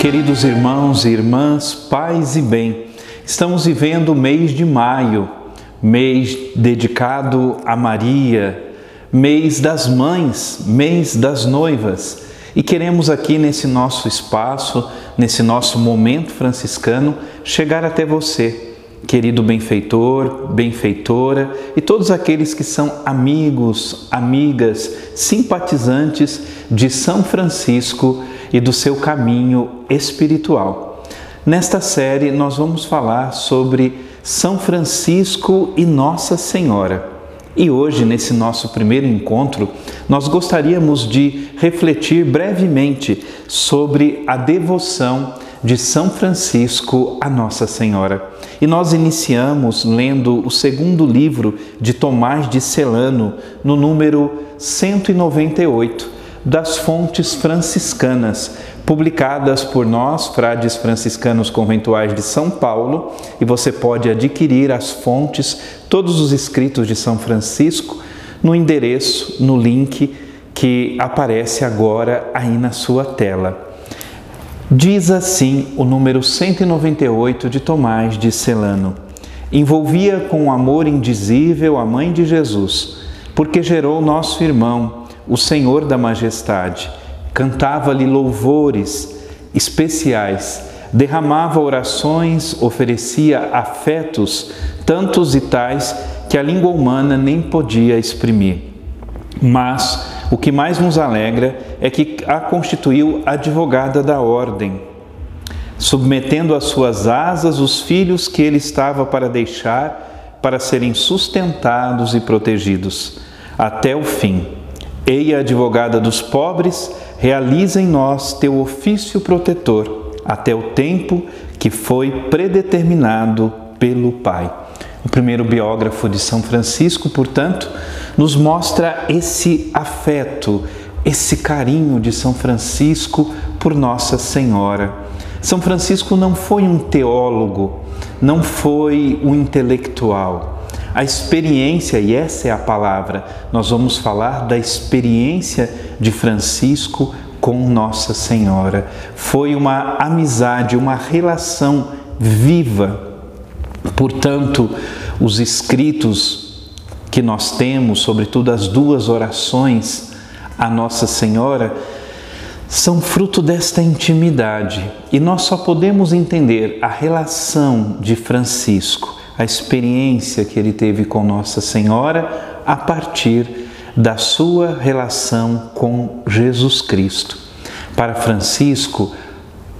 Queridos irmãos e irmãs, paz e bem, estamos vivendo o mês de maio, mês dedicado a Maria, mês das mães, mês das noivas. E queremos aqui nesse nosso espaço, nesse nosso momento franciscano, chegar até você, querido benfeitor, benfeitora e todos aqueles que são amigos, amigas, simpatizantes de São Francisco e do seu caminho espiritual. Nesta série, nós vamos falar sobre São Francisco e Nossa Senhora. E hoje, nesse nosso primeiro encontro, nós gostaríamos de refletir brevemente sobre a devoção de São Francisco a Nossa Senhora. E nós iniciamos lendo o segundo livro de Tomás de Celano, no número 198 das fontes franciscanas, publicadas por nós, frades franciscanos conventuais de São Paulo, e você pode adquirir as fontes, todos os escritos de São Francisco, no endereço, no link que aparece agora aí na sua tela. Diz assim o número 198 de Tomás de Celano: Envolvia com amor indizível a mãe de Jesus, porque gerou nosso irmão o Senhor da Majestade, cantava-lhe louvores especiais, derramava orações, oferecia afetos, tantos e tais que a língua humana nem podia exprimir. Mas o que mais nos alegra é que a constituiu advogada da ordem, submetendo às suas asas os filhos que ele estava para deixar para serem sustentados e protegidos até o fim Ei, advogada dos pobres, realiza em nós teu ofício protetor, até o tempo que foi predeterminado pelo Pai. O primeiro biógrafo de São Francisco, portanto, nos mostra esse afeto, esse carinho de São Francisco por Nossa Senhora. São Francisco não foi um teólogo, não foi um intelectual a experiência, e essa é a palavra, nós vamos falar da experiência de Francisco com Nossa Senhora. Foi uma amizade, uma relação viva. Portanto, os escritos que nós temos, sobretudo as duas orações a Nossa Senhora, são fruto desta intimidade e nós só podemos entender a relação de Francisco a experiência que ele teve com Nossa Senhora a partir da sua relação com Jesus Cristo. Para Francisco,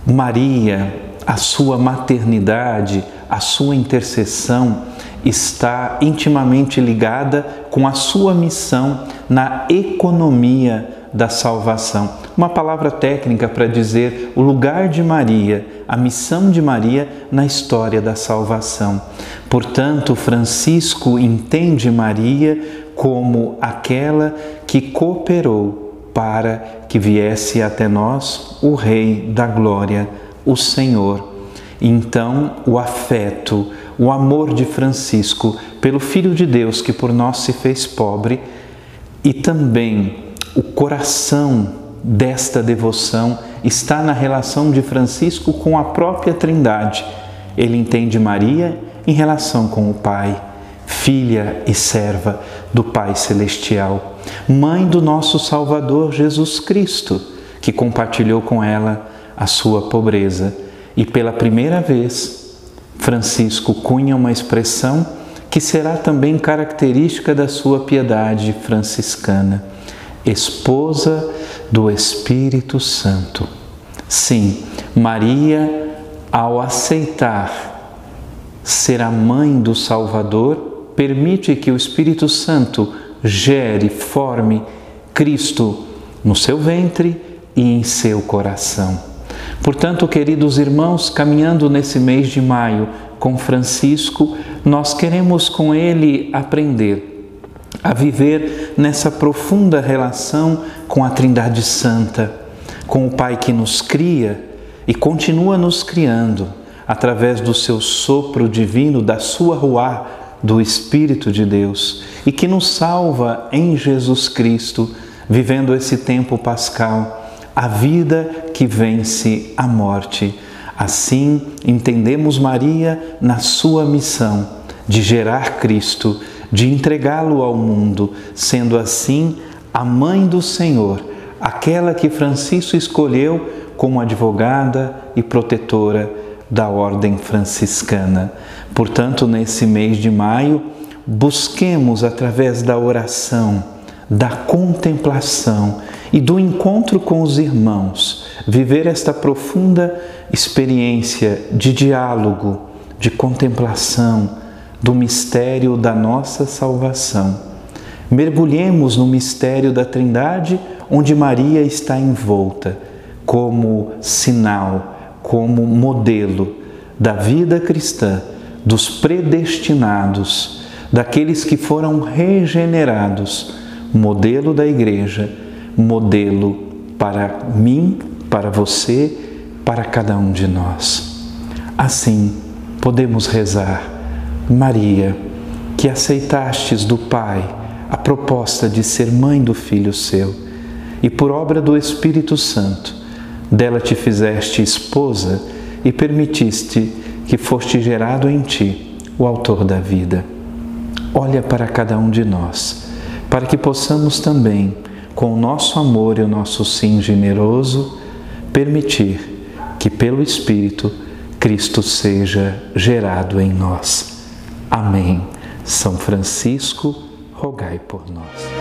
Maria, a sua maternidade, a sua intercessão está intimamente ligada com a sua missão na economia da salvação. Uma palavra técnica para dizer o lugar de Maria, a missão de Maria na história da salvação. Portanto, Francisco entende Maria como aquela que cooperou para que viesse até nós o Rei da Glória, o Senhor. Então, o afeto, o amor de Francisco pelo Filho de Deus que por nós se fez pobre e também o coração desta devoção está na relação de Francisco com a própria Trindade. Ele entende Maria em relação com o Pai, filha e serva do Pai Celestial, mãe do nosso Salvador Jesus Cristo, que compartilhou com ela a sua pobreza. E pela primeira vez, Francisco cunha uma expressão que será também característica da sua piedade franciscana esposa do Espírito Santo. Sim, Maria, ao aceitar ser a mãe do Salvador, permite que o Espírito Santo gere, forme Cristo no seu ventre e em seu coração. Portanto, queridos irmãos, caminhando nesse mês de maio com Francisco, nós queremos com ele aprender a viver nessa profunda relação com a Trindade Santa, com o Pai que nos cria e continua nos criando através do seu sopro divino, da sua ruá, do Espírito de Deus e que nos salva em Jesus Cristo, vivendo esse tempo pascal, a vida que vence a morte. Assim, entendemos Maria na sua missão de gerar Cristo, de entregá-lo ao mundo, sendo assim a mãe do Senhor, aquela que Francisco escolheu como advogada e protetora da ordem franciscana. Portanto, nesse mês de maio, busquemos através da oração, da contemplação e do encontro com os irmãos viver esta profunda experiência de diálogo, de contemplação do mistério da nossa salvação. Mergulhemos no mistério da Trindade, onde Maria está envolta, como sinal, como modelo da vida cristã, dos predestinados, daqueles que foram regenerados, modelo da Igreja, modelo para mim, para você, para cada um de nós. Assim, podemos rezar, Maria, que aceitastes do Pai a proposta de ser mãe do Filho seu, e por obra do Espírito Santo, dela te fizeste esposa e permitiste que foste gerado em ti o Autor da vida. Olha para cada um de nós, para que possamos também, com o nosso amor e o nosso sim generoso, permitir que pelo Espírito Cristo seja gerado em nós. Amém. São Francisco, rogai por nós.